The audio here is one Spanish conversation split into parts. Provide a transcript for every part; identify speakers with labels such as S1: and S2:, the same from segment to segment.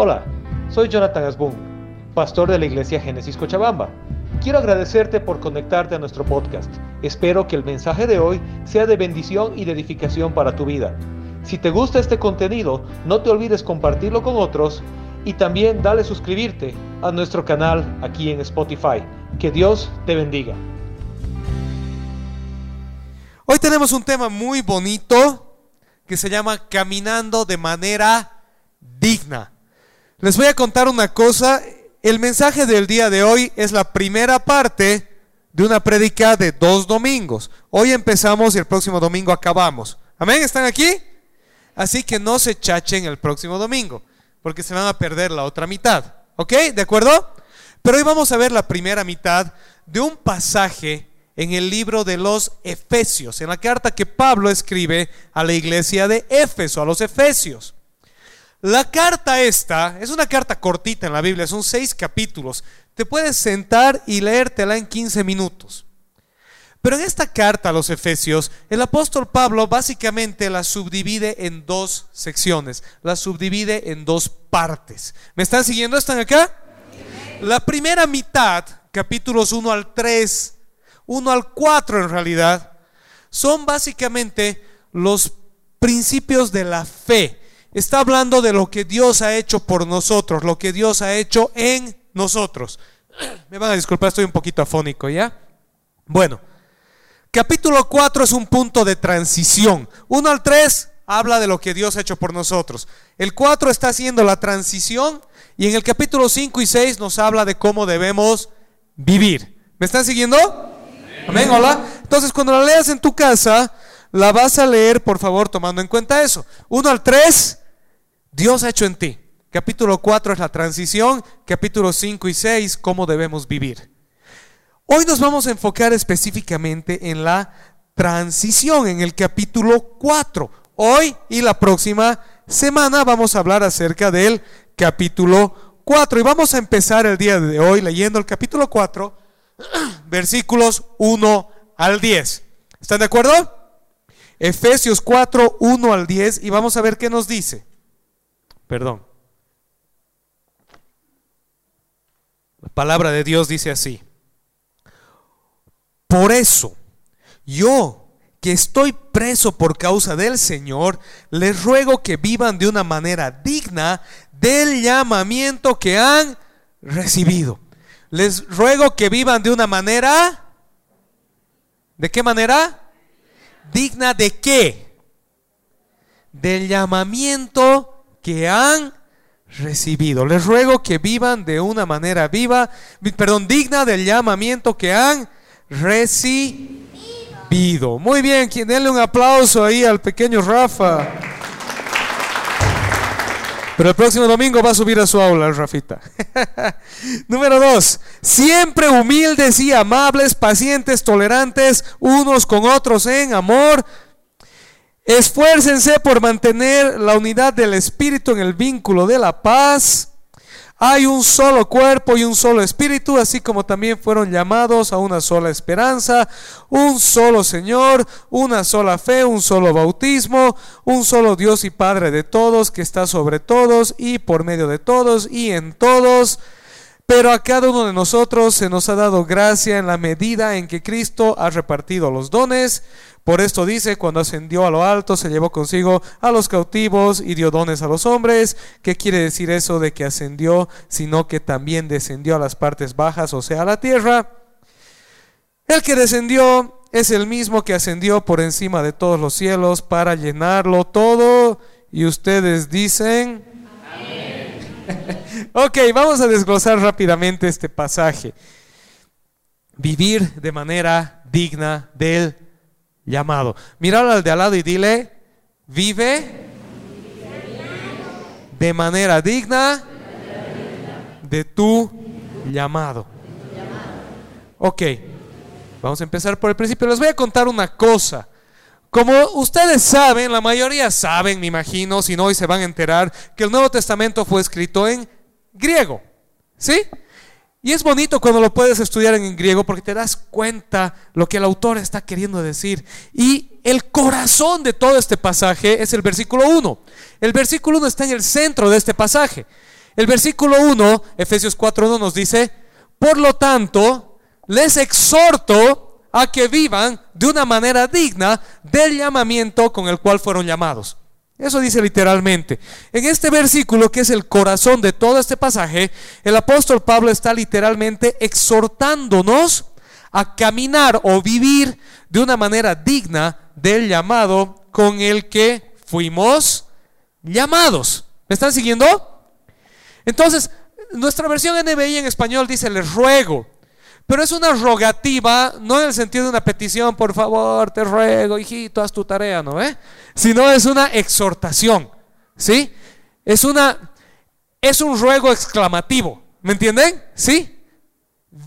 S1: Hola, soy Jonathan Asbun, pastor de la iglesia Génesis Cochabamba. Quiero agradecerte por conectarte a nuestro podcast. Espero que el mensaje de hoy sea de bendición y de edificación para tu vida. Si te gusta este contenido, no te olvides compartirlo con otros y también dale suscribirte a nuestro canal aquí en Spotify. Que Dios te bendiga.
S2: Hoy tenemos un tema muy bonito que se llama Caminando de manera digna. Les voy a contar una cosa. El mensaje del día de hoy es la primera parte de una prédica de dos domingos. Hoy empezamos y el próximo domingo acabamos. Amén, ¿están aquí? Así que no se chachen el próximo domingo, porque se van a perder la otra mitad. ¿Ok? ¿De acuerdo? Pero hoy vamos a ver la primera mitad de un pasaje en el libro de los Efesios, en la carta que Pablo escribe a la iglesia de Éfeso, a los Efesios. La carta esta es una carta cortita en la Biblia, son seis capítulos. Te puedes sentar y leértela en 15 minutos. Pero en esta carta a los Efesios, el apóstol Pablo básicamente la subdivide en dos secciones, la subdivide en dos partes. ¿Me están siguiendo? ¿Están acá? La primera mitad, capítulos 1 al 3, 1 al 4 en realidad, son básicamente los principios de la fe está hablando de lo que Dios ha hecho por nosotros, lo que Dios ha hecho en nosotros. Me van a disculpar, estoy un poquito afónico, ¿ya? Bueno, capítulo 4 es un punto de transición. 1 al 3 habla de lo que Dios ha hecho por nosotros. El 4 está haciendo la transición y en el capítulo 5 y 6 nos habla de cómo debemos vivir. ¿Me están siguiendo? Amén, hola. Entonces, cuando la leas en tu casa, la vas a leer, por favor, tomando en cuenta eso. 1 al 3, Dios ha hecho en ti. Capítulo 4 es la transición, capítulo 5 y 6, cómo debemos vivir. Hoy nos vamos a enfocar específicamente en la transición, en el capítulo 4. Hoy y la próxima semana vamos a hablar acerca del capítulo 4. Y vamos a empezar el día de hoy leyendo el capítulo 4, versículos 1 al 10. ¿Están de acuerdo? Efesios 4, 1 al 10 y vamos a ver qué nos dice. Perdón. La palabra de Dios dice así. Por eso, yo que estoy preso por causa del Señor, les ruego que vivan de una manera digna del llamamiento que han recibido. Les ruego que vivan de una manera... ¿De qué manera? digna de qué? Del llamamiento que han recibido. Les ruego que vivan de una manera viva, perdón, digna del llamamiento que han recibido. Muy bien, denle un aplauso ahí al pequeño Rafa. Pero el próximo domingo va a subir a su aula, Rafita. Número dos, siempre humildes y amables, pacientes, tolerantes unos con otros en amor. Esfuércense por mantener la unidad del Espíritu en el vínculo de la paz. Hay un solo cuerpo y un solo espíritu, así como también fueron llamados a una sola esperanza, un solo Señor, una sola fe, un solo bautismo, un solo Dios y Padre de todos, que está sobre todos y por medio de todos y en todos. Pero a cada uno de nosotros se nos ha dado gracia en la medida en que Cristo ha repartido los dones. Por esto dice, cuando ascendió a lo alto, se llevó consigo a los cautivos y dio dones a los hombres. ¿Qué quiere decir eso de que ascendió, sino que también descendió a las partes bajas, o sea, a la tierra? El que descendió es el mismo que ascendió por encima de todos los cielos para llenarlo todo. Y ustedes dicen... ok, vamos a desglosar rápidamente este pasaje. Vivir de manera digna del llamado. Míralo al de al lado y dile, vive de manera digna de tu llamado. Ok, vamos a empezar por el principio. Les voy a contar una cosa. Como ustedes saben, la mayoría saben, me imagino, si no hoy se van a enterar, que el Nuevo Testamento fue escrito en griego. ¿Sí? Y es bonito cuando lo puedes estudiar en griego porque te das cuenta lo que el autor está queriendo decir. Y el corazón de todo este pasaje es el versículo 1. El versículo 1 está en el centro de este pasaje. El versículo 1, Efesios 4.1 nos dice, por lo tanto, les exhorto a que vivan de una manera digna del llamamiento con el cual fueron llamados. Eso dice literalmente. En este versículo, que es el corazón de todo este pasaje, el apóstol Pablo está literalmente exhortándonos a caminar o vivir de una manera digna del llamado con el que fuimos llamados. ¿Me están siguiendo? Entonces, nuestra versión NBI en español dice, les ruego. Pero es una rogativa, no en el sentido de una petición, por favor, te ruego, hijito, haz tu tarea, ¿no? Eh? Sino es una exhortación, ¿sí? Es una, es un ruego exclamativo, ¿me entienden? ¿Sí?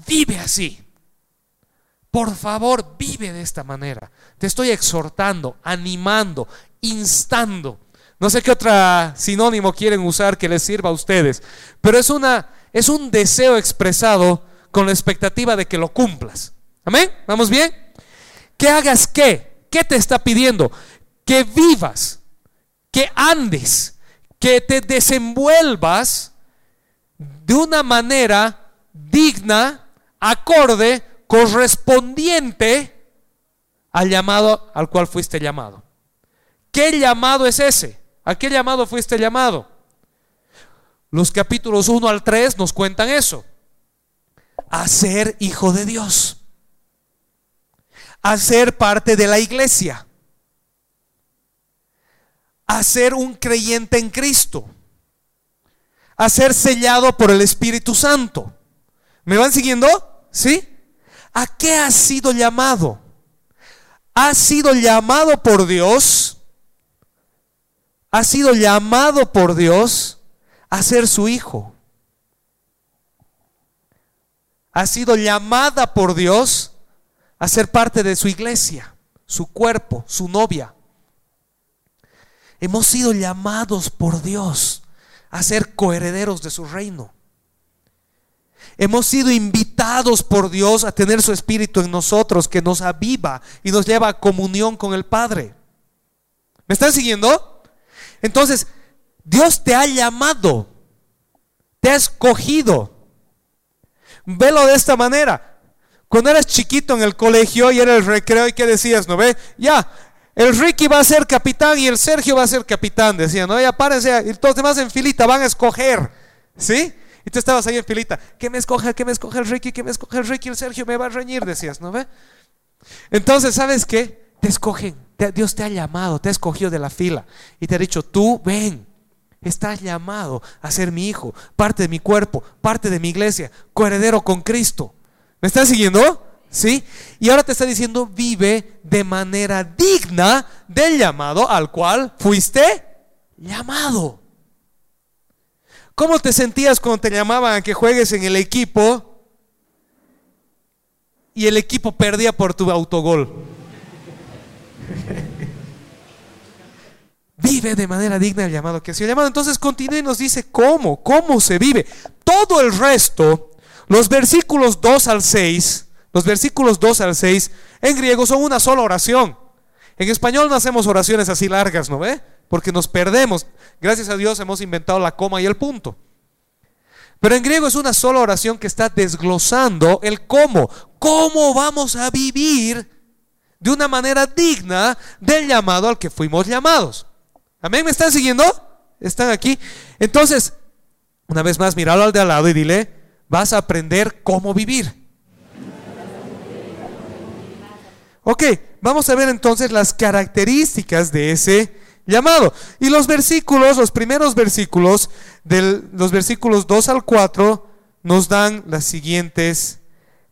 S2: Vive así. Por favor, vive de esta manera. Te estoy exhortando, animando, instando. No sé qué otro sinónimo quieren usar que les sirva a ustedes, pero es, una, es un deseo expresado con la expectativa de que lo cumplas. Amén. ¿Vamos bien? Que hagas qué? ¿Qué te está pidiendo? Que vivas, que andes, que te desenvuelvas de una manera digna, acorde, correspondiente al llamado al cual fuiste llamado. ¿Qué llamado es ese? ¿A qué llamado fuiste llamado? Los capítulos 1 al 3 nos cuentan eso. A ser hijo de Dios. A ser parte de la iglesia. A ser un creyente en Cristo. A ser sellado por el Espíritu Santo. ¿Me van siguiendo? ¿Sí? ¿A qué has sido llamado? Has sido llamado por Dios ha sido llamado por Dios a ser su hijo. Ha sido llamada por Dios a ser parte de su iglesia, su cuerpo, su novia. Hemos sido llamados por Dios a ser coherederos de su reino. Hemos sido invitados por Dios a tener su espíritu en nosotros que nos aviva y nos lleva a comunión con el Padre. ¿Me están siguiendo? Entonces, Dios te ha llamado, te ha escogido. Velo de esta manera. Cuando eras chiquito en el colegio y era el recreo, ¿y qué decías? ¿No ve? Ya, el Ricky va a ser capitán y el Sergio va a ser capitán, decían, ¿no? Ya párense, y todos los demás en filita van a escoger, ¿sí? Y tú estabas ahí en filita, ¿qué me escoge? ¿Qué me escoge el Ricky? ¿Qué me escoge el Ricky? El Sergio me va a reñir, decías, ¿no ve? Entonces, ¿sabes qué? Te escogen. Dios te ha llamado, te ha escogido de la fila y te ha dicho, tú ven, estás llamado a ser mi hijo, parte de mi cuerpo, parte de mi iglesia, coheredero con Cristo. ¿Me estás siguiendo? ¿Sí? Y ahora te está diciendo, vive de manera digna del llamado al cual fuiste llamado. ¿Cómo te sentías cuando te llamaban a que juegues en el equipo y el equipo perdía por tu autogol? Vive de manera digna el llamado que ha sido llamado. Entonces continúa y nos dice cómo, cómo se vive. Todo el resto, los versículos 2 al 6, los versículos 2 al 6 en griego son una sola oración. En español no hacemos oraciones así largas, ¿no ve? Porque nos perdemos. Gracias a Dios hemos inventado la coma y el punto. Pero en griego es una sola oración que está desglosando el cómo. ¿Cómo vamos a vivir de una manera digna del llamado al que fuimos llamados. Amén, ¿me están siguiendo? ¿Están aquí? Entonces, una vez más, míralo al de al lado y dile, vas a aprender cómo vivir. Ok, vamos a ver entonces las características de ese llamado. Y los versículos, los primeros versículos, los versículos 2 al 4, nos dan las siguientes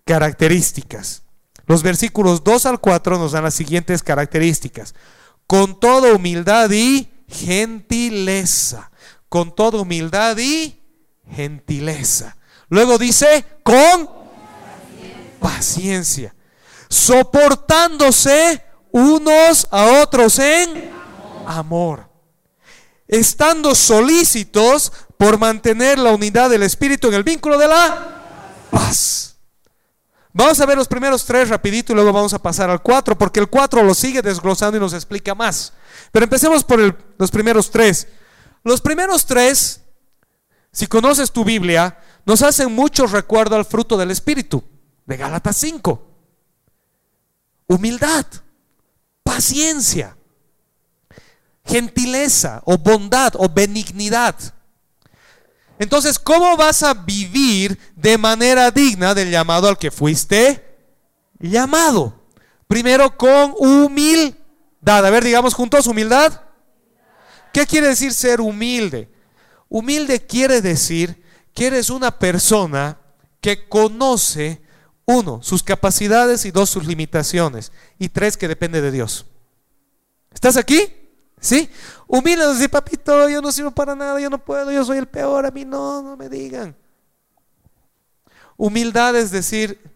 S2: características. Los versículos 2 al 4 nos dan las siguientes características. Con toda humildad y gentileza. Con toda humildad y gentileza. Luego dice, con paciencia. Soportándose unos a otros en amor. Estando solícitos por mantener la unidad del Espíritu en el vínculo de la paz. Vamos a ver los primeros tres rapidito y luego vamos a pasar al cuatro, porque el cuatro lo sigue desglosando y nos explica más. Pero empecemos por los primeros tres. Los primeros tres si conoces tu Biblia, nos hacen mucho recuerdo al fruto del Espíritu, de Gálatas 5. Humildad, paciencia, gentileza o bondad o benignidad. Entonces, ¿cómo vas a vivir de manera digna del llamado al que fuiste llamado? Primero con humildad. A ver, digamos juntos, humildad. ¿Qué quiere decir ser humilde? Humilde quiere decir que eres una persona que conoce, uno, sus capacidades y dos, sus limitaciones. Y tres, que depende de Dios. ¿Estás aquí? ¿Sí? Humilde, decir, papito, yo no sirvo para nada, yo no puedo, yo soy el peor, a mí no, no me digan. Humildad es decir,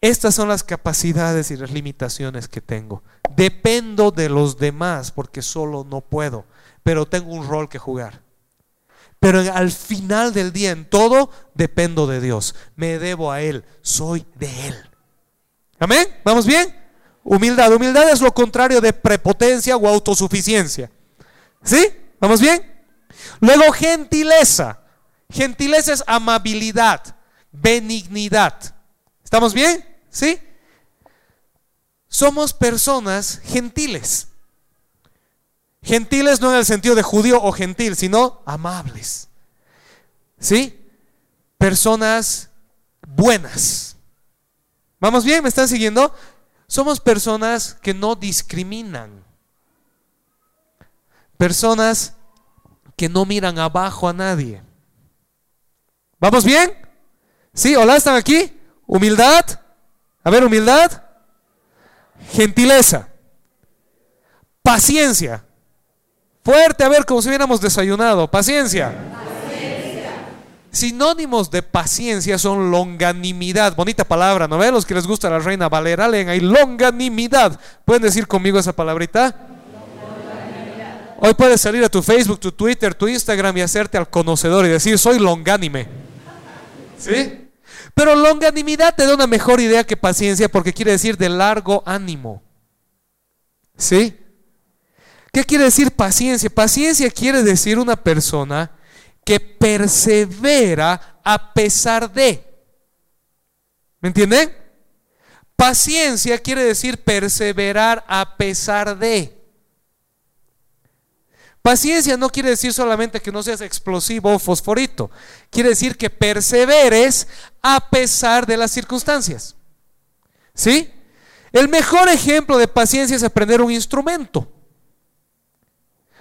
S2: estas son las capacidades y las limitaciones que tengo. Dependo de los demás porque solo no puedo, pero tengo un rol que jugar. Pero al final del día, en todo, dependo de Dios. Me debo a Él, soy de Él. Amén. ¿Vamos bien? Humildad. Humildad es lo contrario de prepotencia o autosuficiencia. ¿Sí? ¿Vamos bien? Luego gentileza. Gentileza es amabilidad, benignidad. ¿Estamos bien? ¿Sí? Somos personas gentiles. Gentiles no en el sentido de judío o gentil, sino amables. ¿Sí? Personas buenas. ¿Vamos bien? ¿Me están siguiendo? Somos personas que no discriminan. Personas que no miran abajo a nadie. ¿Vamos bien? ¿Sí? ¿Hola? ¿Están aquí? Humildad. A ver, humildad. Gentileza. Paciencia. Fuerte, a ver, como si hubiéramos desayunado. Paciencia. Sinónimos de paciencia son longanimidad. Bonita palabra, ¿no ven? Los que les gusta la reina Valera, leen ahí longanimidad. ¿Pueden decir conmigo esa palabrita? Hoy puedes salir a tu Facebook, tu Twitter, tu Instagram y hacerte al conocedor y decir, soy longánime. ¿Sí? Pero longanimidad te da una mejor idea que paciencia porque quiere decir de largo ánimo. ¿Sí? ¿Qué quiere decir paciencia? Paciencia quiere decir una persona que persevera a pesar de. ¿Me entienden? Paciencia quiere decir perseverar a pesar de. Paciencia no quiere decir solamente que no seas explosivo o fosforito. Quiere decir que perseveres a pesar de las circunstancias. ¿Sí? El mejor ejemplo de paciencia es aprender un instrumento.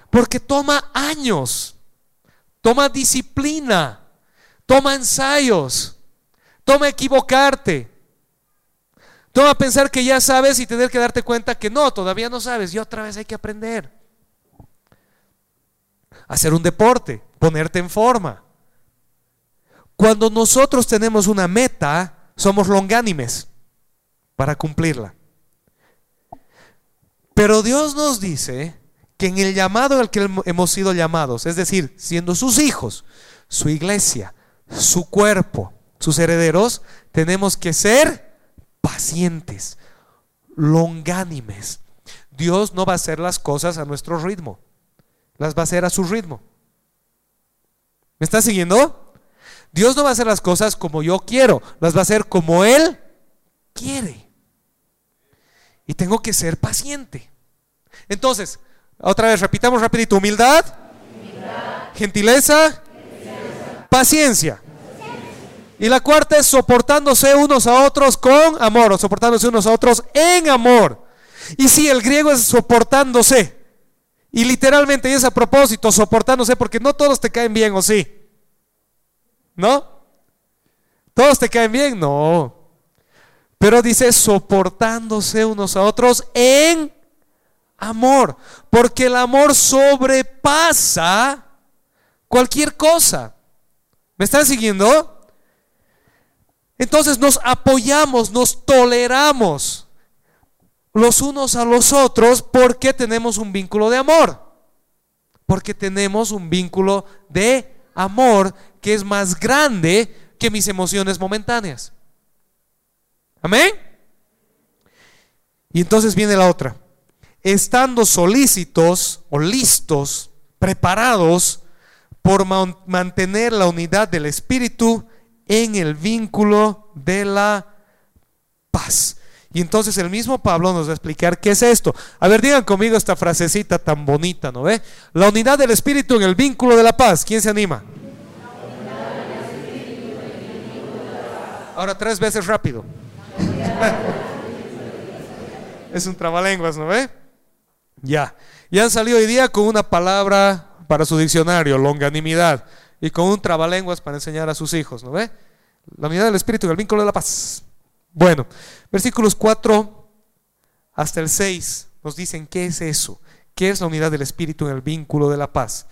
S2: Porque toma años, toma disciplina, toma ensayos, toma equivocarte, toma pensar que ya sabes y tener que darte cuenta que no, todavía no sabes y otra vez hay que aprender. Hacer un deporte, ponerte en forma. Cuando nosotros tenemos una meta, somos longánimes para cumplirla. Pero Dios nos dice que en el llamado al que hemos sido llamados, es decir, siendo sus hijos, su iglesia, su cuerpo, sus herederos, tenemos que ser pacientes, longánimes. Dios no va a hacer las cosas a nuestro ritmo, las va a hacer a su ritmo. ¿Me está siguiendo? Dios no va a hacer las cosas como yo quiero, las va a hacer como Él quiere. Y tengo que ser paciente. Entonces, otra vez, repitamos rapidito. Humildad, gentileza, paciencia. Y la cuarta es soportándose unos a otros con amor, o soportándose unos a otros en amor. Y si el griego es soportándose. Y literalmente es a propósito, soportándose, porque no todos te caen bien, ¿o sí? ¿No? ¿Todos te caen bien? No. Pero dice soportándose unos a otros en amor, porque el amor sobrepasa cualquier cosa. ¿Me están siguiendo? Entonces nos apoyamos, nos toleramos los unos a los otros porque tenemos un vínculo de amor. Porque tenemos un vínculo de amor que es más grande que mis emociones momentáneas. Amén. Y entonces viene la otra estando solícitos o listos, preparados por mantener la unidad del Espíritu en el vínculo de la paz. Y entonces el mismo Pablo nos va a explicar qué es esto. A ver, digan conmigo esta frasecita tan bonita, ¿no ve? La unidad del Espíritu en el vínculo de la paz. ¿Quién se anima? Ahora tres veces rápido. es un trabalenguas, ¿no ve? Ya. Y han salido hoy día con una palabra para su diccionario, longanimidad, y con un trabalenguas para enseñar a sus hijos, ¿no ve? La unidad del Espíritu en el vínculo de la paz. Bueno, versículos 4 hasta el 6 nos dicen qué es eso, qué es la unidad del Espíritu en el vínculo de la paz.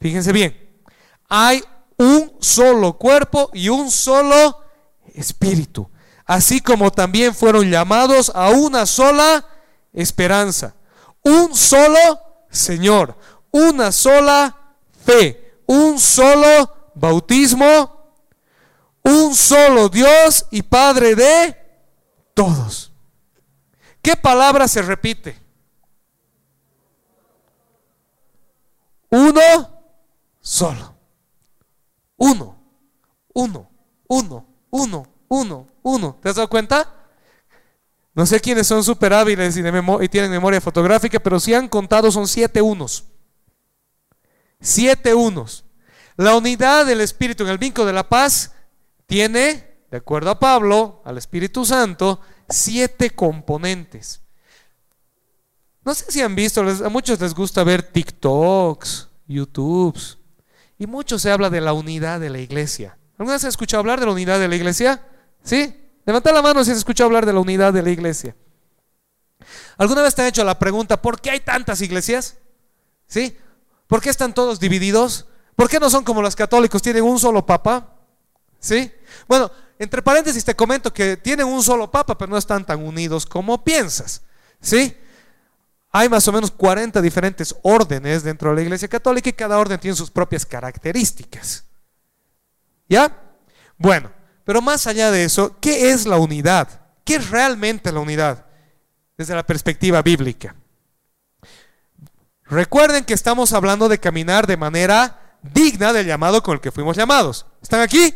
S2: Fíjense bien, hay un solo cuerpo y un solo espíritu, así como también fueron llamados a una sola esperanza, un solo Señor, una sola fe, un solo bautismo, un solo Dios y Padre de todos. ¿Qué palabra se repite? Uno solo. Uno, uno, uno, uno, uno, uno. ¿Te has dado cuenta? No sé quiénes son súper hábiles y, y, tienen memoria fotográfica, pero si han contado son siete unos. Siete unos. La unidad del Espíritu en el vínculo de la paz tiene, de acuerdo a Pablo, al Espíritu Santo, siete componentes. No sé si han visto, a muchos les gusta ver TikToks, YouTubes, y mucho se habla de la unidad de la iglesia. ¿Alguna vez has escuchado hablar de la unidad de la iglesia? ¿Sí? Levanta la mano si has escuchado hablar de la unidad de la iglesia. ¿Alguna vez te han hecho la pregunta, ¿por qué hay tantas iglesias? ¿Sí? ¿Por qué están todos divididos? ¿Por qué no son como los católicos, tienen un solo papa? ¿Sí? Bueno, entre paréntesis te comento que tienen un solo papa, pero no están tan unidos como piensas. ¿Sí? Hay más o menos 40 diferentes órdenes dentro de la Iglesia Católica y cada orden tiene sus propias características. ¿Ya? Bueno, pero más allá de eso, ¿qué es la unidad? ¿Qué es realmente la unidad desde la perspectiva bíblica? Recuerden que estamos hablando de caminar de manera digna del llamado con el que fuimos llamados. ¿Están aquí?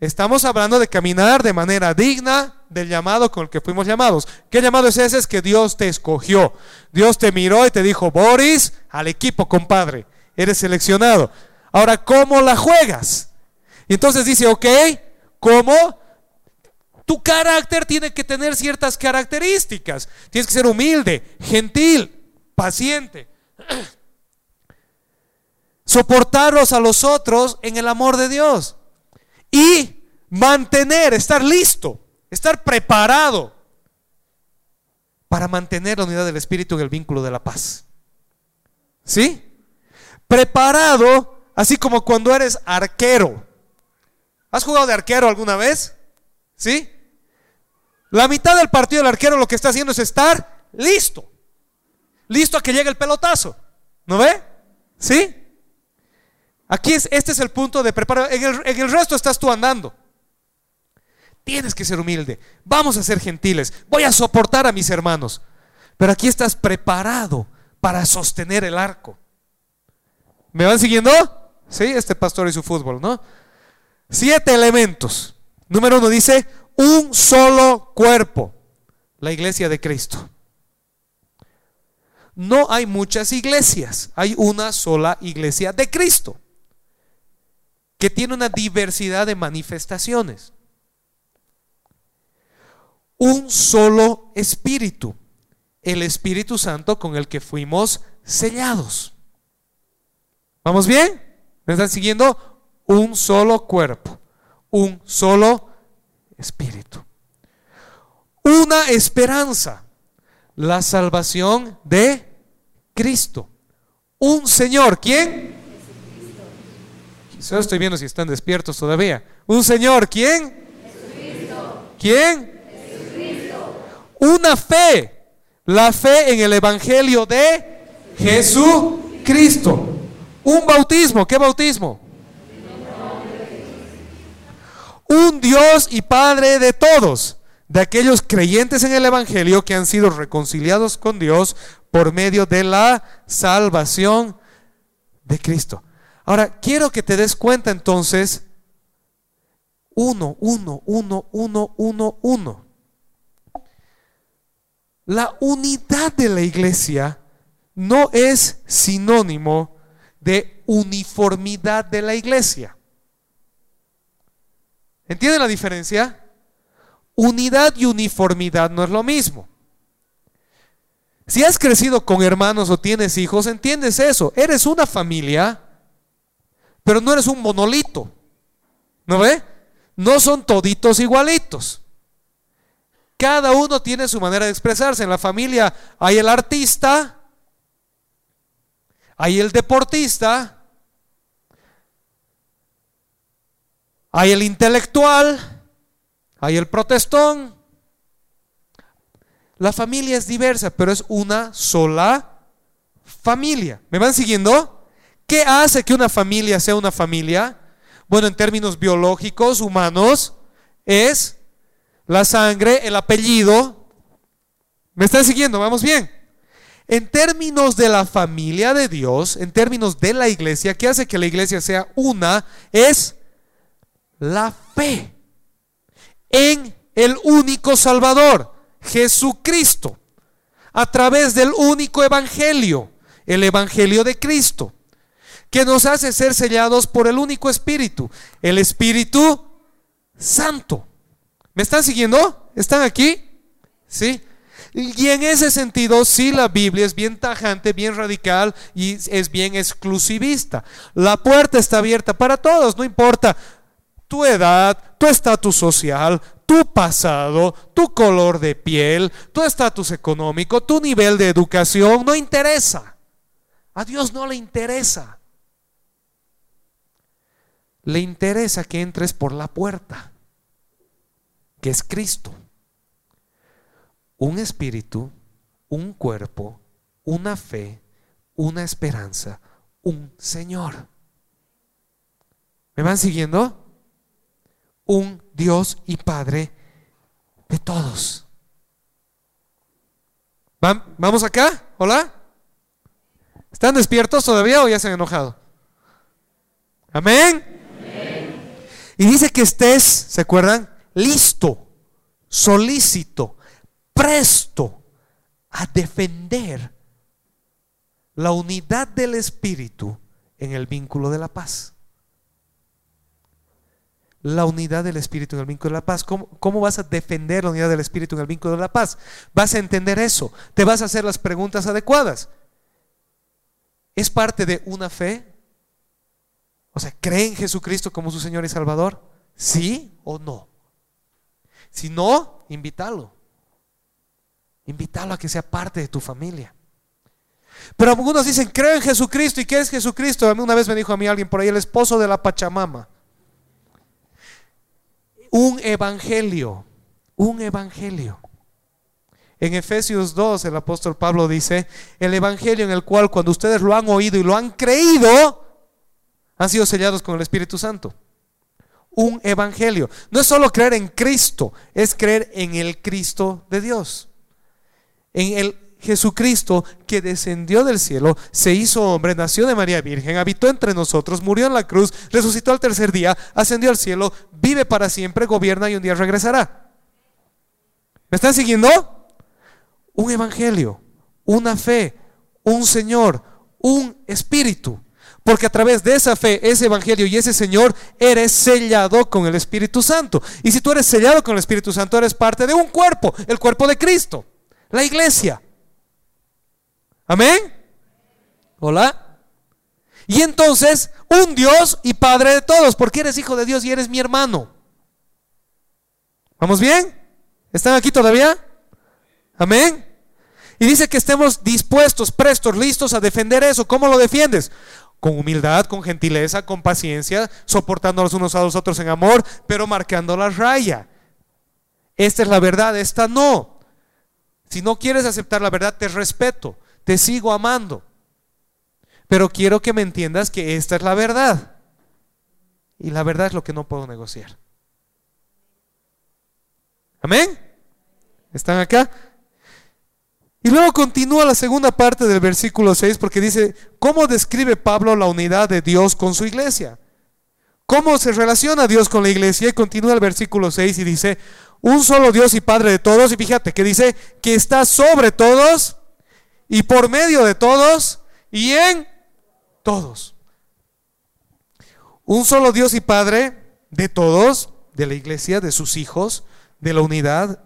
S2: Estamos hablando de caminar de manera digna del llamado con el que fuimos llamados. ¿Qué llamado es ese? Es que Dios te escogió. Dios te miró y te dijo, Boris, al equipo, compadre. Eres seleccionado. Ahora, ¿cómo la juegas? Y entonces dice, ok, ¿cómo? Tu carácter tiene que tener ciertas características. Tienes que ser humilde, gentil, paciente. Soportarlos a los otros en el amor de Dios y mantener, estar listo, estar preparado para mantener la unidad del Espíritu en el vínculo de la paz. ¿Sí? Preparado, así como cuando eres arquero. ¿Has jugado de arquero alguna vez? ¿Sí? La mitad del partido del arquero lo que está haciendo es estar listo. Listo a que llegue el pelotazo. ¿No ve? ¿Sí? Aquí es, este es el punto de preparo. En el, en el resto estás tú andando. Tienes que ser humilde. Vamos a ser gentiles. Voy a soportar a mis hermanos. Pero aquí estás preparado para sostener el arco. ¿Me van siguiendo? Sí, este pastor y su fútbol, ¿no? Siete elementos. Número uno dice, un solo cuerpo. La iglesia de Cristo. No hay muchas iglesias, hay una sola iglesia de Cristo que tiene una diversidad de manifestaciones. Un solo espíritu, el Espíritu Santo con el que fuimos sellados. ¿Vamos bien? ¿Me están siguiendo? Un solo cuerpo, un solo espíritu. Una esperanza, la salvación de Cristo. Un Señor, ¿quién? Estoy viendo si están despiertos todavía. Un Señor, ¿quién? Jesucristo. ¿Quién? Jesucristo. Una fe. La fe en el Evangelio de Jesucristo. Un bautismo. ¿Qué bautismo? Un Dios y Padre de todos, de aquellos creyentes en el Evangelio que han sido reconciliados con Dios por medio de la salvación de Cristo. Ahora, quiero que te des cuenta entonces, uno, uno, uno, uno, uno, uno. La unidad de la iglesia no es sinónimo de uniformidad de la iglesia. ¿Entienden la diferencia? Unidad y uniformidad no es lo mismo. Si has crecido con hermanos o tienes hijos, entiendes eso. Eres una familia, pero no eres un monolito. ¿No ve? No son toditos igualitos. Cada uno tiene su manera de expresarse. En la familia hay el artista, hay el deportista, Hay el intelectual, hay el protestón. La familia es diversa, pero es una sola familia. ¿Me van siguiendo? ¿Qué hace que una familia sea una familia? Bueno, en términos biológicos, humanos, es la sangre, el apellido. ¿Me están siguiendo? Vamos bien. En términos de la familia de Dios, en términos de la iglesia, ¿qué hace que la iglesia sea una? Es la fe en el único Salvador, Jesucristo, a través del único Evangelio, el Evangelio de Cristo, que nos hace ser sellados por el único Espíritu, el Espíritu Santo. ¿Me están siguiendo? ¿Están aquí? ¿Sí? Y en ese sentido, sí, la Biblia es bien tajante, bien radical y es bien exclusivista. La puerta está abierta para todos, no importa tu edad, tu estatus social, tu pasado, tu color de piel, tu estatus económico, tu nivel de educación, no interesa. A Dios no le interesa. Le interesa que entres por la puerta, que es Cristo. Un espíritu, un cuerpo, una fe, una esperanza, un Señor. ¿Me van siguiendo? un Dios y Padre de todos. ¿Vamos acá? ¿Hola? ¿Están despiertos todavía o ya se han enojado? ¿Amén? Y dice que estés, ¿se acuerdan? Listo, solícito, presto a defender la unidad del Espíritu en el vínculo de la paz la unidad del Espíritu en el vínculo de la paz. ¿Cómo, ¿Cómo, vas a defender la unidad del Espíritu en el vínculo de la paz? Vas a entender eso. Te vas a hacer las preguntas adecuadas. ¿Es parte de una fe? O sea, ¿cree en Jesucristo como su Señor y Salvador? ¿Sí o no? Si no, invítalo. Invítalo a que sea parte de tu familia. Pero algunos dicen, creo en Jesucristo. ¿Y qué es Jesucristo? A mí una vez me dijo a mí alguien por ahí, el esposo de la Pachamama un evangelio, un evangelio. En Efesios 2 el apóstol Pablo dice, el evangelio en el cual cuando ustedes lo han oído y lo han creído, han sido sellados con el Espíritu Santo. Un evangelio. No es solo creer en Cristo, es creer en el Cristo de Dios. En el Jesucristo que descendió del cielo, se hizo hombre, nació de María Virgen, habitó entre nosotros, murió en la cruz, resucitó al tercer día, ascendió al cielo, vive para siempre, gobierna y un día regresará. ¿Me están siguiendo? Un evangelio, una fe, un Señor, un espíritu. Porque a través de esa fe, ese evangelio y ese Señor, eres sellado con el Espíritu Santo. Y si tú eres sellado con el Espíritu Santo, eres parte de un cuerpo, el cuerpo de Cristo, la iglesia. Amén. Hola. Y entonces, un Dios y Padre de todos, porque eres hijo de Dios y eres mi hermano. ¿Vamos bien? ¿Están aquí todavía? Amén. Y dice que estemos dispuestos, prestos, listos a defender eso. ¿Cómo lo defiendes? Con humildad, con gentileza, con paciencia, soportando los unos a los otros en amor, pero marcando la raya. Esta es la verdad, esta no. Si no quieres aceptar la verdad, te respeto te sigo amando. Pero quiero que me entiendas que esta es la verdad. Y la verdad es lo que no puedo negociar. Amén. ¿Están acá? Y luego continúa la segunda parte del versículo 6 porque dice, ¿cómo describe Pablo la unidad de Dios con su iglesia? ¿Cómo se relaciona Dios con la iglesia? Y continúa el versículo 6 y dice, un solo Dios y Padre de todos. Y fíjate que dice que está sobre todos y por medio de todos y en todos. Un solo Dios y Padre de todos, de la iglesia, de sus hijos, de la unidad,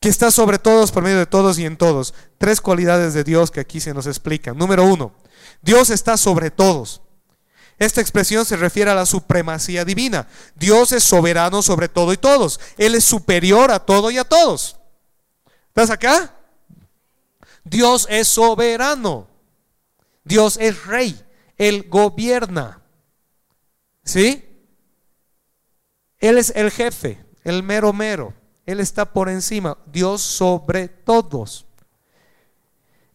S2: que está sobre todos, por medio de todos y en todos. Tres cualidades de Dios que aquí se nos explican. Número uno, Dios está sobre todos. Esta expresión se refiere a la supremacía divina. Dios es soberano sobre todo y todos. Él es superior a todo y a todos. ¿Estás acá? Dios es soberano. Dios es rey. Él gobierna. ¿Sí? Él es el jefe, el mero mero. Él está por encima, Dios sobre todos.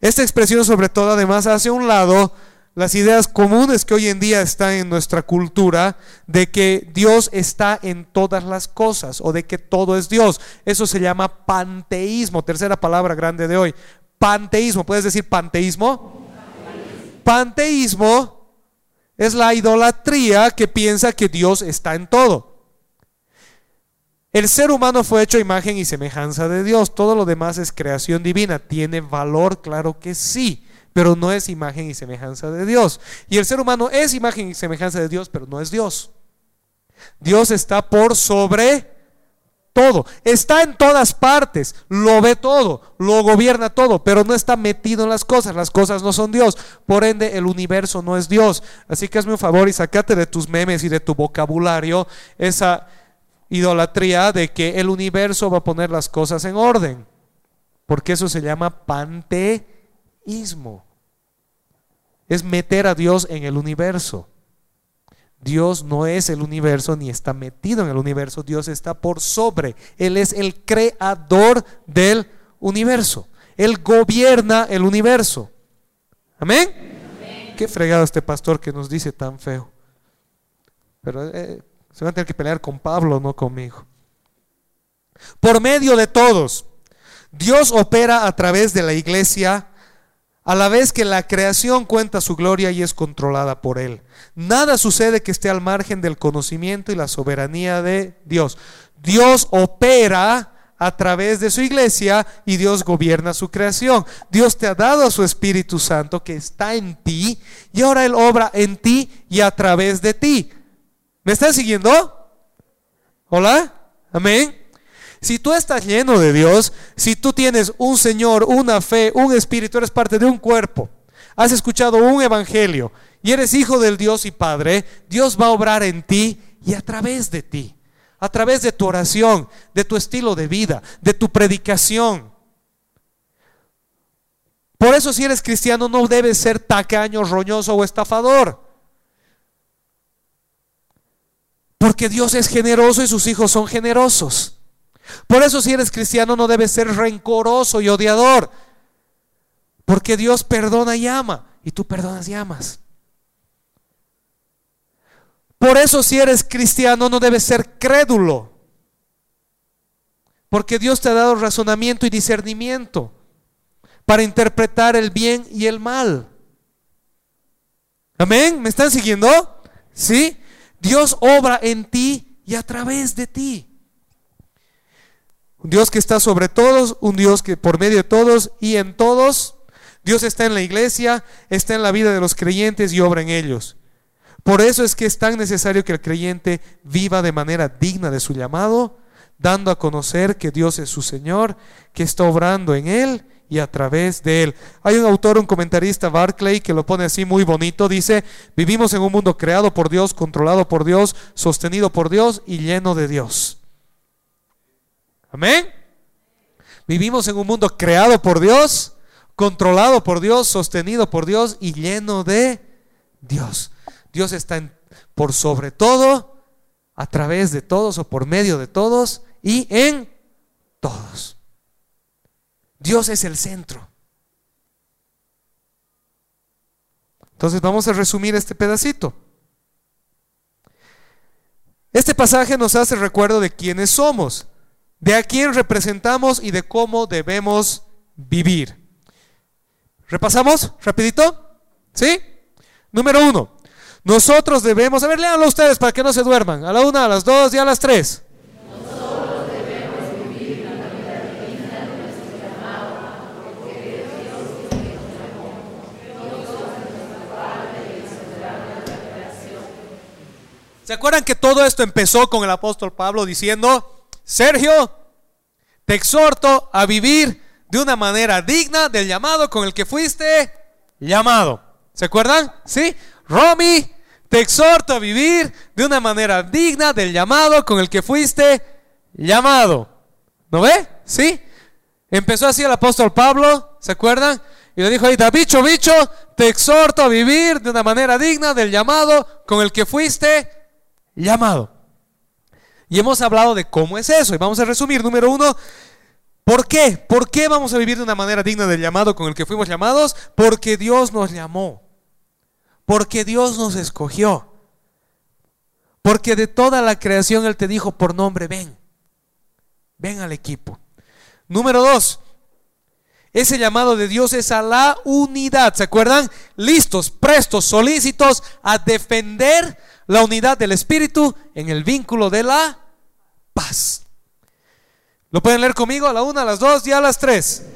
S2: Esta expresión sobre todo además hace un lado las ideas comunes que hoy en día están en nuestra cultura de que Dios está en todas las cosas o de que todo es Dios. Eso se llama panteísmo, tercera palabra grande de hoy. Panteísmo, ¿puedes decir panteísmo? Panteísmo es la idolatría que piensa que Dios está en todo. El ser humano fue hecho imagen y semejanza de Dios. Todo lo demás es creación divina. ¿Tiene valor? Claro que sí, pero no es imagen y semejanza de Dios. Y el ser humano es imagen y semejanza de Dios, pero no es Dios. Dios está por sobre todo. Está en todas partes, lo ve todo, lo gobierna todo, pero no está metido en las cosas. Las cosas no son Dios. Por ende, el universo no es Dios. Así que hazme un favor y sacate de tus memes y de tu vocabulario esa idolatría de que el universo va a poner las cosas en orden, porque eso se llama panteísmo. Es meter a Dios en el universo. Dios no es el universo ni está metido en el universo, Dios está por sobre. Él es el creador del universo. Él gobierna el universo. Amén. Qué fregado este pastor que nos dice tan feo. Pero eh, se van a tener que pelear con Pablo, no conmigo. Por medio de todos, Dios opera a través de la iglesia a la vez que la creación cuenta su gloria y es controlada por Él. Nada sucede que esté al margen del conocimiento y la soberanía de Dios. Dios opera a través de su iglesia y Dios gobierna su creación. Dios te ha dado a su Espíritu Santo que está en ti y ahora Él obra en ti y a través de ti. ¿Me están siguiendo? ¿Hola? Amén. Si tú estás lleno de Dios, si tú tienes un Señor, una fe, un espíritu, eres parte de un cuerpo, has escuchado un evangelio y eres hijo del Dios y Padre, Dios va a obrar en ti y a través de ti, a través de tu oración, de tu estilo de vida, de tu predicación. Por eso si eres cristiano no debes ser tacaño, roñoso o estafador. Porque Dios es generoso y sus hijos son generosos. Por eso si eres cristiano no debes ser rencoroso y odiador. Porque Dios perdona y ama. Y tú perdonas y amas. Por eso si eres cristiano no debes ser crédulo. Porque Dios te ha dado razonamiento y discernimiento para interpretar el bien y el mal. Amén. ¿Me están siguiendo? ¿Sí? Dios obra en ti y a través de ti. Un Dios que está sobre todos, un Dios que por medio de todos y en todos. Dios está en la iglesia, está en la vida de los creyentes y obra en ellos. Por eso es que es tan necesario que el creyente viva de manera digna de su llamado, dando a conocer que Dios es su Señor, que está obrando en él y a través de él. Hay un autor, un comentarista, Barclay, que lo pone así muy bonito. Dice, vivimos en un mundo creado por Dios, controlado por Dios, sostenido por Dios y lleno de Dios. Amén. Vivimos en un mundo creado por Dios, controlado por Dios, sostenido por Dios y lleno de Dios. Dios está por sobre todo, a través de todos o por medio de todos y en todos. Dios es el centro. Entonces vamos a resumir este pedacito. Este pasaje nos hace recuerdo de quiénes somos, de a quién representamos y de cómo debemos vivir. ¿Repasamos rapidito? ¿Sí? Número uno, nosotros debemos, a ver, léanlo ustedes para que no se duerman, a la una, a las dos y a las tres. ¿Se acuerdan que todo esto empezó con el apóstol Pablo diciendo, Sergio, te exhorto a vivir de una manera digna del llamado con el que fuiste llamado? ¿Se acuerdan? ¿Sí? Romy, te exhorto a vivir de una manera digna del llamado con el que fuiste llamado. ¿No ve? ¿Sí? Empezó así el apóstol Pablo, ¿se acuerdan? Y le dijo ahí, bicho, bicho, te exhorto a vivir de una manera digna del llamado con el que fuiste llamado. Y hemos hablado de cómo es eso. Y vamos a resumir. Número uno, ¿por qué? ¿Por qué vamos a vivir de una manera digna del llamado con el que fuimos llamados? Porque Dios nos llamó. Porque Dios nos escogió. Porque de toda la creación Él te dijo por nombre, ven. Ven al equipo. Número dos, ese llamado de Dios es a la unidad. ¿Se acuerdan? Listos, prestos, solícitos a defender la unidad del Espíritu en el vínculo de la paz. ¿Lo pueden leer conmigo? A la una, a las dos y a las tres.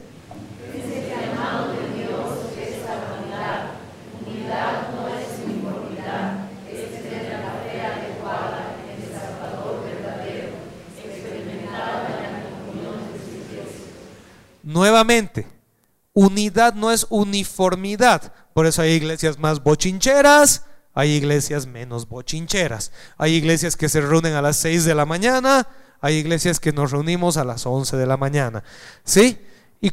S2: Nuevamente, unidad no es uniformidad. Por eso hay iglesias más bochincheras, hay iglesias menos bochincheras. Hay iglesias que se reúnen a las 6 de la mañana, hay iglesias que nos reunimos a las 11 de la mañana. ¿Sí? Y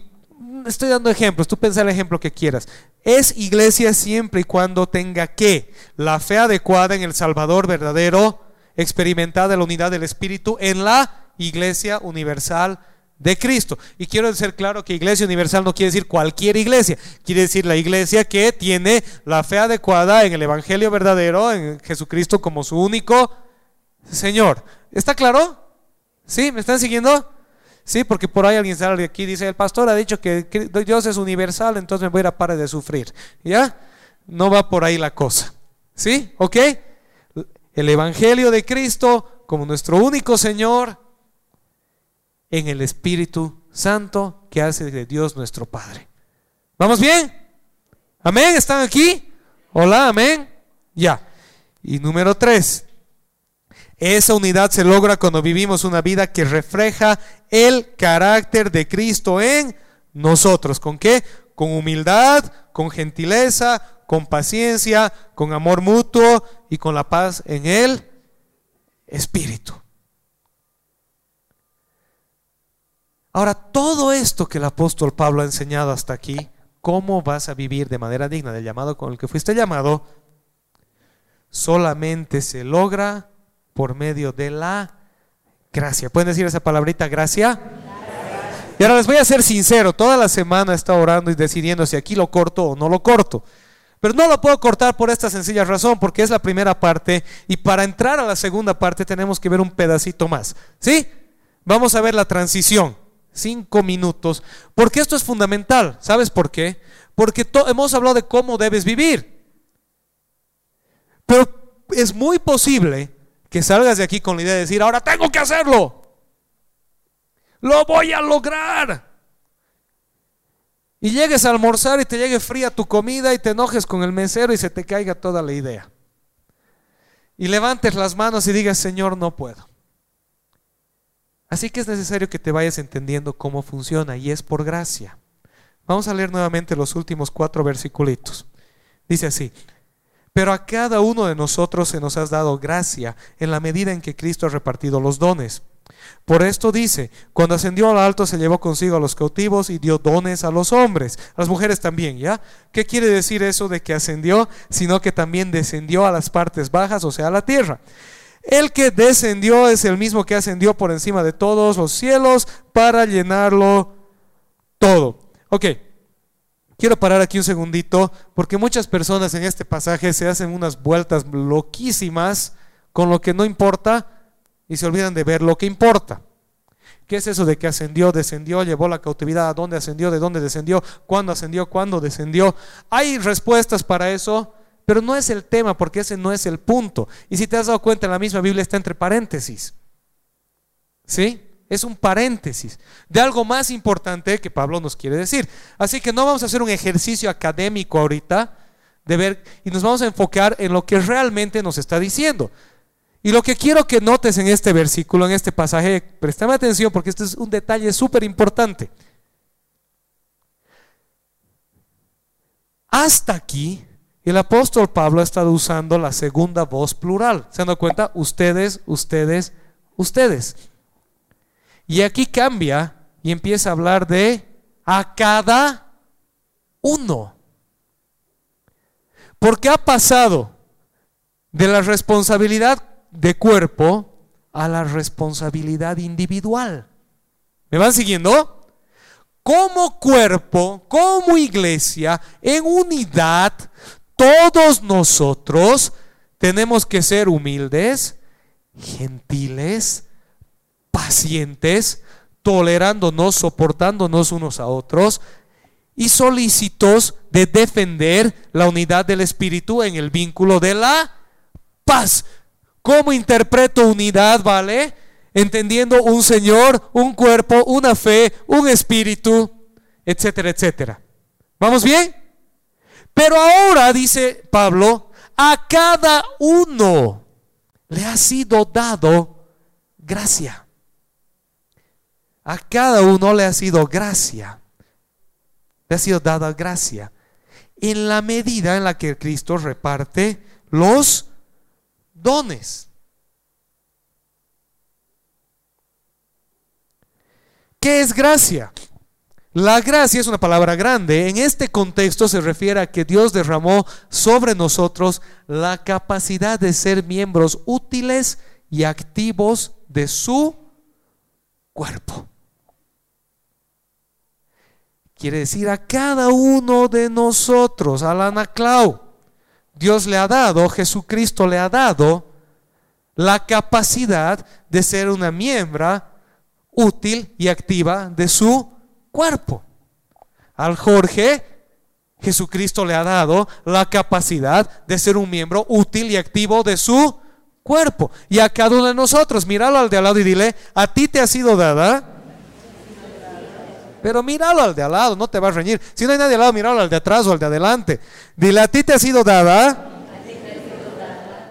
S2: estoy dando ejemplos, tú piensa el ejemplo que quieras. Es iglesia siempre y cuando tenga que la fe adecuada en el Salvador verdadero, experimentada la unidad del Espíritu en la iglesia universal de Cristo. Y quiero ser claro que iglesia universal no quiere decir cualquier iglesia, quiere decir la iglesia que tiene la fe adecuada en el Evangelio verdadero, en Jesucristo como su único Señor. ¿Está claro? ¿Sí? ¿Me están siguiendo? Sí, porque por ahí alguien sale aquí dice, el pastor ha dicho que Dios es universal, entonces me voy a ir a parar de sufrir. ¿Ya? No va por ahí la cosa. ¿Sí? ¿Ok? El Evangelio de Cristo como nuestro único Señor en el Espíritu Santo que hace de Dios nuestro Padre. ¿Vamos bien? ¿Amén? ¿Están aquí? Hola, amén. Ya. Y número tres, esa unidad se logra cuando vivimos una vida que refleja el carácter de Cristo en nosotros. ¿Con qué? Con humildad, con gentileza, con paciencia, con amor mutuo y con la paz en el Espíritu. Ahora, todo esto que el apóstol Pablo ha enseñado hasta aquí, cómo vas a vivir de manera digna del llamado con el que fuiste llamado, solamente se logra por medio de la gracia. ¿Pueden decir esa palabrita gracia? Y ahora les voy a ser sincero, toda la semana he estado orando y decidiendo si aquí lo corto o no lo corto. Pero no lo puedo cortar por esta sencilla razón, porque es la primera parte y para entrar a la segunda parte tenemos que ver un pedacito más. ¿Sí? Vamos a ver la transición cinco minutos, porque esto es fundamental. ¿Sabes por qué? Porque hemos hablado de cómo debes vivir. Pero es muy posible que salgas de aquí con la idea de decir, ahora tengo que hacerlo. Lo voy a lograr. Y llegues a almorzar y te llegue fría tu comida y te enojes con el mesero y se te caiga toda la idea. Y levantes las manos y digas, Señor, no puedo. Así que es necesario que te vayas entendiendo cómo funciona y es por gracia. Vamos a leer nuevamente los últimos cuatro versiculitos. Dice así, pero a cada uno de nosotros se nos ha dado gracia en la medida en que Cristo ha repartido los dones. Por esto dice, cuando ascendió al alto se llevó consigo a los cautivos y dio dones a los hombres, a las mujeres también, ¿ya? ¿Qué quiere decir eso de que ascendió? Sino que también descendió a las partes bajas, o sea, a la tierra. El que descendió es el mismo que ascendió por encima de todos los cielos para llenarlo todo. Ok, quiero parar aquí un segundito porque muchas personas en este pasaje se hacen unas vueltas loquísimas con lo que no importa y se olvidan de ver lo que importa. ¿Qué es eso de que ascendió, descendió, llevó la cautividad? ¿A dónde ascendió? ¿De dónde descendió? ¿Cuándo ascendió? ¿Cuándo descendió? Hay respuestas para eso, pero no es el tema porque ese no es el punto. Y si te has dado cuenta, en la misma Biblia está entre paréntesis. ¿Sí? Es un paréntesis de algo más importante que Pablo nos quiere decir. Así que no vamos a hacer un ejercicio académico ahorita de ver y nos vamos a enfocar en lo que realmente nos está diciendo. Y lo que quiero que notes en este versículo, en este pasaje, préstame atención porque este es un detalle súper importante. Hasta aquí, el apóstol Pablo ha estado usando la segunda voz plural. ¿Se han dado cuenta? Ustedes, ustedes, ustedes. Y aquí cambia y empieza a hablar de a cada uno. Porque ha pasado de la responsabilidad de cuerpo a la responsabilidad individual. ¿Me van siguiendo? Como cuerpo, como iglesia, en unidad, todos nosotros tenemos que ser humildes, gentiles, pacientes, tolerándonos, soportándonos unos a otros y solícitos de defender la unidad del Espíritu en el vínculo de la paz. ¿Cómo interpreto unidad, vale? Entendiendo un Señor, un cuerpo, una fe, un espíritu, etcétera, etcétera. ¿Vamos bien? Pero ahora, dice Pablo, a cada uno le ha sido dado gracia. A cada uno le ha sido gracia. Le ha sido dada gracia. En la medida en la que Cristo reparte los dones. ¿Qué es gracia? La gracia es una palabra grande. En este contexto se refiere a que Dios derramó sobre nosotros la capacidad de ser miembros útiles y activos de su cuerpo. Quiere decir a cada uno de nosotros, a la Anaclau. Dios le ha dado, Jesucristo le ha dado la capacidad de ser una miembro útil y activa de su cuerpo. Al Jorge, Jesucristo le ha dado la capacidad de ser un miembro útil y activo de su cuerpo. Y a cada uno de nosotros, míralo al de al lado y dile, a ti te ha sido dada pero míralo al de al lado, no te vas a reñir. Si no hay nadie al lado, míralo al de atrás o al de adelante. Dile, a ti te ha sido dada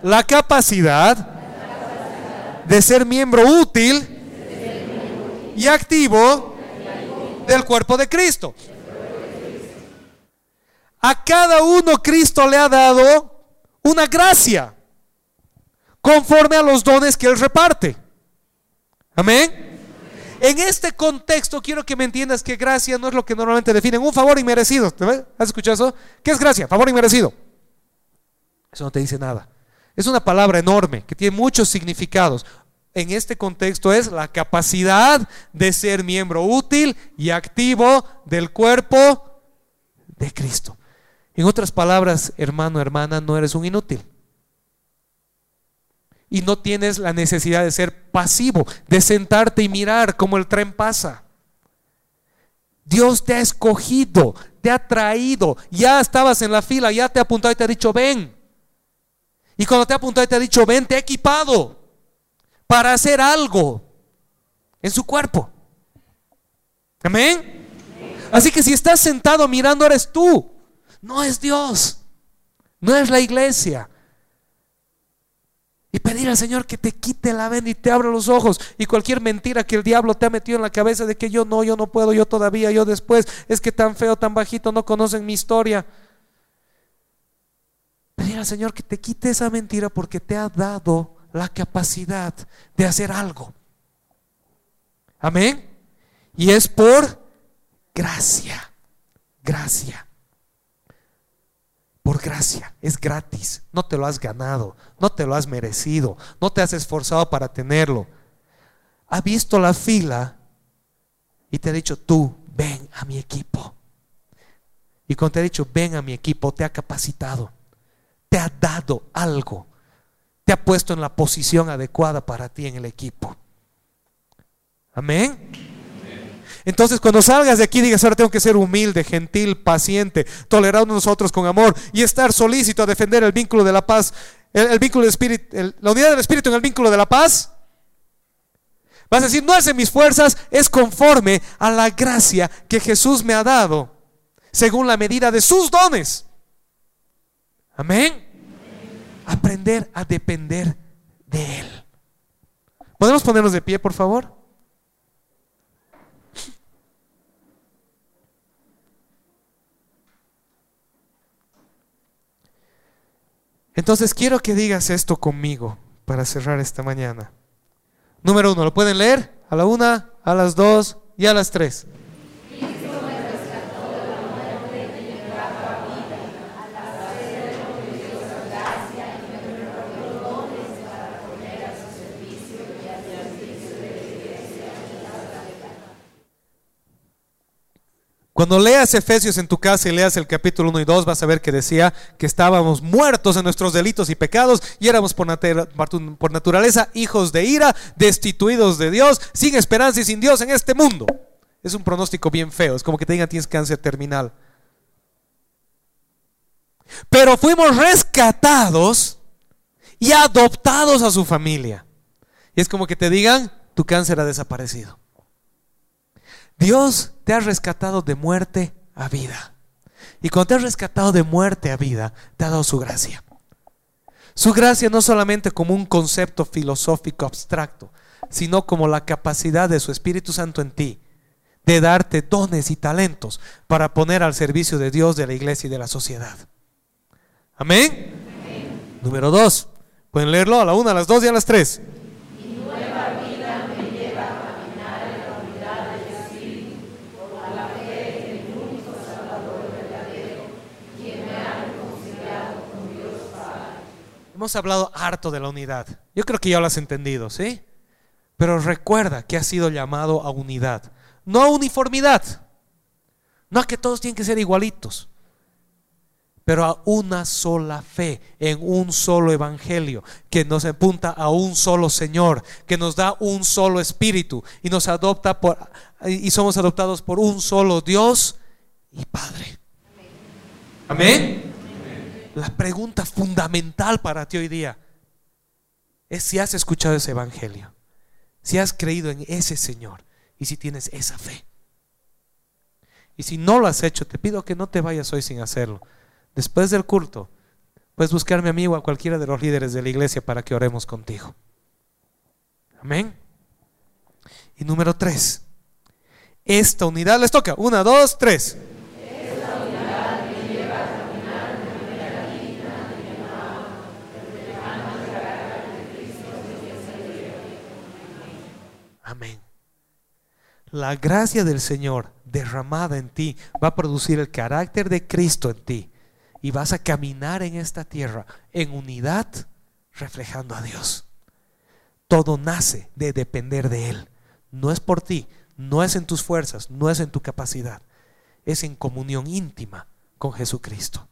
S2: la capacidad de ser miembro útil y activo del cuerpo de Cristo. A cada uno Cristo le ha dado una gracia conforme a los dones que Él reparte. Amén. En este contexto quiero que me entiendas que gracia no es lo que normalmente definen un favor inmerecido. ¿Has escuchado eso? ¿Qué es gracia? Favor inmerecido. Eso no te dice nada. Es una palabra enorme que tiene muchos significados. En este contexto es la capacidad de ser miembro útil y activo del cuerpo de Cristo. En otras palabras, hermano, hermana, no eres un inútil y no tienes la necesidad de ser pasivo, de sentarte y mirar cómo el tren pasa. Dios te ha escogido, te ha traído, ya estabas en la fila, ya te ha apuntado y te ha dicho, ven. Y cuando te ha apuntado y te ha dicho, ven, te ha equipado para hacer algo en su cuerpo. Amén. Así que si estás sentado mirando, eres tú, no es Dios, no es la iglesia, y pedir al Señor que te quite la venda y te abra los ojos. Y cualquier mentira que el diablo te ha metido en la cabeza de que yo no, yo no puedo, yo todavía, yo después, es que tan feo, tan bajito, no conocen mi historia. Pedir al Señor que te quite esa mentira porque te ha dado la capacidad de hacer algo. Amén. Y es por gracia, gracia por gracia, es gratis, no te lo has ganado, no te lo has merecido, no te has esforzado para tenerlo. Ha visto la fila y te ha dicho, tú ven a mi equipo. Y cuando te ha dicho, ven a mi equipo, te ha capacitado, te ha dado algo, te ha puesto en la posición adecuada para ti en el equipo. Amén. Entonces, cuando salgas de aquí, digas, ahora tengo que ser humilde, gentil, paciente, tolerando nosotros con amor y estar solícito a defender el vínculo de la paz, el, vínculo del espíritu, la unidad del espíritu en el vínculo de la paz. Vas a decir, no es mis fuerzas, es conforme a la gracia que Jesús me ha dado, según la medida de sus dones. Amén. Aprender a depender de Él. ¿Podemos ponernos de pie, por favor? Entonces quiero que digas esto conmigo para cerrar esta mañana. Número uno, ¿lo pueden leer? A la una, a las dos y a las tres. Cuando leas Efesios en tu casa y leas el capítulo 1 y 2, vas a ver que decía que estábamos muertos en nuestros delitos y pecados y éramos por, por, naturaleza hijos de ira, destituidos de Dios, sin esperanza y sin Dios en este mundo. Es un pronóstico bien feo, es como que te digan tienes cáncer terminal. Pero fuimos rescatados y adoptados a su familia. Y es como que te digan, tu cáncer ha desaparecido. Dios te ha rescatado de muerte a vida. Y cuando te ha rescatado de muerte a vida, te ha dado su gracia. Su gracia no solamente como un concepto filosófico abstracto, sino como la capacidad de su Espíritu Santo en ti de darte dones y talentos para poner al servicio de Dios, de la iglesia y de la sociedad. Amén. Número dos. Pueden leerlo a la una, a las dos y a las tres. Hemos hablado harto de la unidad. Yo creo que ya lo has entendido, ¿sí? Pero recuerda que has sido llamado a unidad, no a uniformidad. No a que todos tienen que ser igualitos, pero a una sola fe, en un solo evangelio, que nos apunta a un solo Señor, que nos da un solo espíritu y nos adopta por y somos adoptados por un solo Dios y Padre. Amén. La pregunta fundamental para ti hoy día es si has escuchado ese evangelio, si has creído en ese Señor y si tienes esa fe. Y si no lo has hecho, te pido que no te vayas hoy sin hacerlo. Después del culto, puedes buscarme a mí o a cualquiera de los líderes de la iglesia para que oremos contigo. Amén. Y número tres, esta unidad les toca. Una, dos, tres. Amén. La gracia del Señor derramada en ti va a producir el carácter de Cristo en ti. Y vas a caminar en esta tierra en unidad, reflejando a Dios. Todo nace de depender de Él. No es por ti, no es en tus fuerzas, no es en tu capacidad. Es en comunión íntima con Jesucristo.